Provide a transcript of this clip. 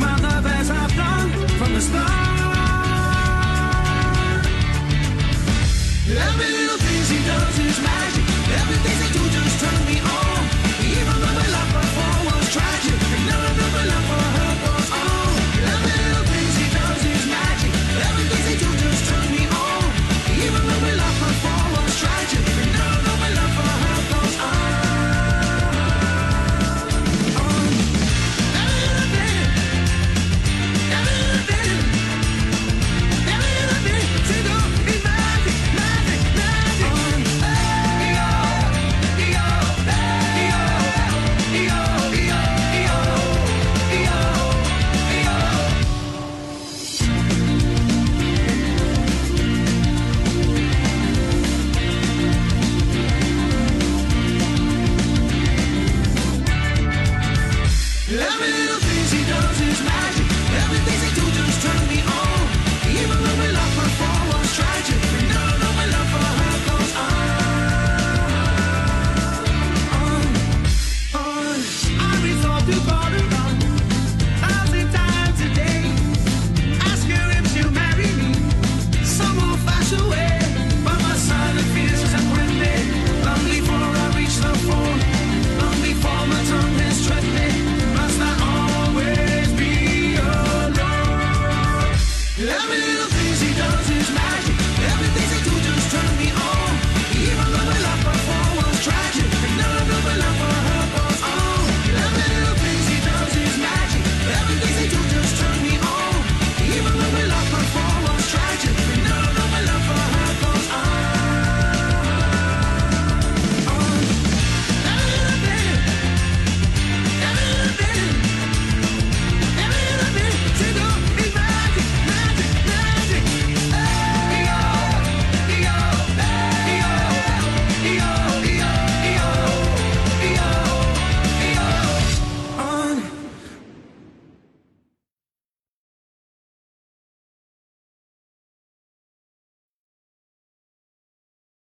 mouth up I've done from the start. Every little thing he does is magic.